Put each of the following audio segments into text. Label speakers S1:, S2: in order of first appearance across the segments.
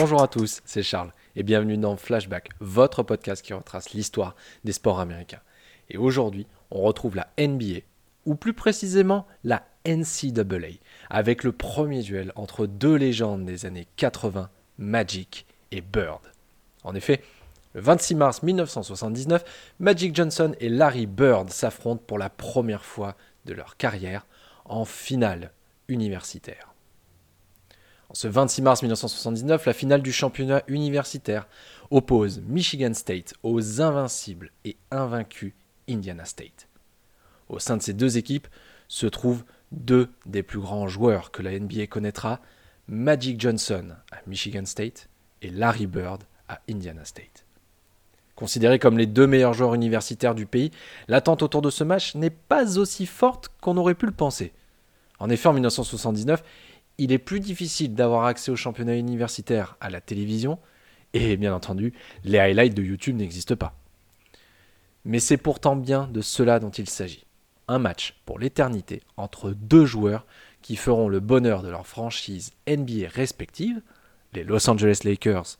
S1: Bonjour à tous, c'est Charles et bienvenue dans Flashback, votre podcast qui retrace l'histoire des sports américains. Et aujourd'hui, on retrouve la NBA, ou plus précisément la NCAA, avec le premier duel entre deux légendes des années 80, Magic et Bird. En effet, le 26 mars 1979, Magic Johnson et Larry Bird s'affrontent pour la première fois de leur carrière en finale universitaire. Ce 26 mars 1979, la finale du championnat universitaire oppose Michigan State aux invincibles et invaincus Indiana State. Au sein de ces deux équipes se trouvent deux des plus grands joueurs que la NBA connaîtra, Magic Johnson à Michigan State et Larry Bird à Indiana State. Considérés comme les deux meilleurs joueurs universitaires du pays, l'attente autour de ce match n'est pas aussi forte qu'on aurait pu le penser. En effet, en 1979, il est plus difficile d'avoir accès au championnat universitaire à la télévision, et bien entendu, les highlights de YouTube n'existent pas. Mais c'est pourtant bien de cela dont il s'agit. Un match pour l'éternité entre deux joueurs qui feront le bonheur de leur franchise NBA respective, les Los Angeles Lakers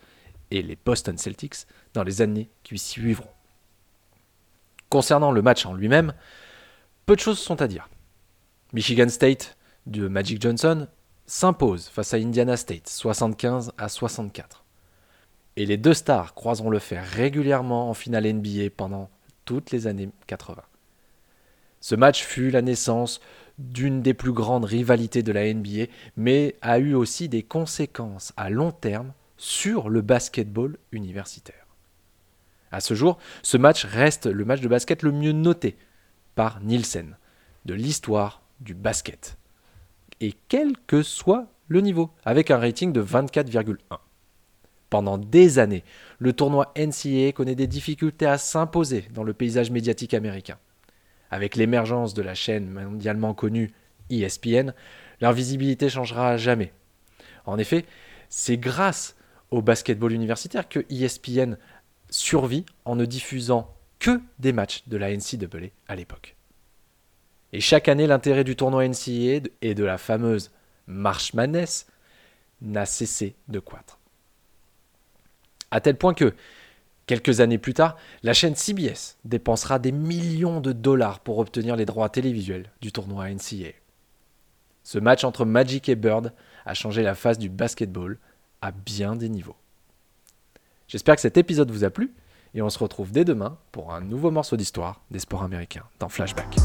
S1: et les Boston Celtics, dans les années qui suivront. Concernant le match en lui-même, peu de choses sont à dire. Michigan State de Magic Johnson s'impose face à Indiana State 75 à 64. Et les deux stars croiseront le fer régulièrement en finale NBA pendant toutes les années 80. Ce match fut la naissance d'une des plus grandes rivalités de la NBA, mais a eu aussi des conséquences à long terme sur le basketball universitaire. À ce jour, ce match reste le match de basket le mieux noté par Nielsen de l'histoire du basket. Et quel que soit le niveau, avec un rating de 24,1. Pendant des années, le tournoi NCAA connaît des difficultés à s'imposer dans le paysage médiatique américain. Avec l'émergence de la chaîne mondialement connue ESPN, leur visibilité changera jamais. En effet, c'est grâce au basketball universitaire que ESPN survit en ne diffusant que des matchs de la NCAA à l'époque. Et chaque année, l'intérêt du tournoi NCAA et de la fameuse March Madness n'a cessé de croître. À tel point que, quelques années plus tard, la chaîne CBS dépensera des millions de dollars pour obtenir les droits télévisuels du tournoi NCAA. Ce match entre Magic et Bird a changé la face du basketball à bien des niveaux. J'espère que cet épisode vous a plu et on se retrouve dès demain pour un nouveau morceau d'histoire des sports américains dans Flashback.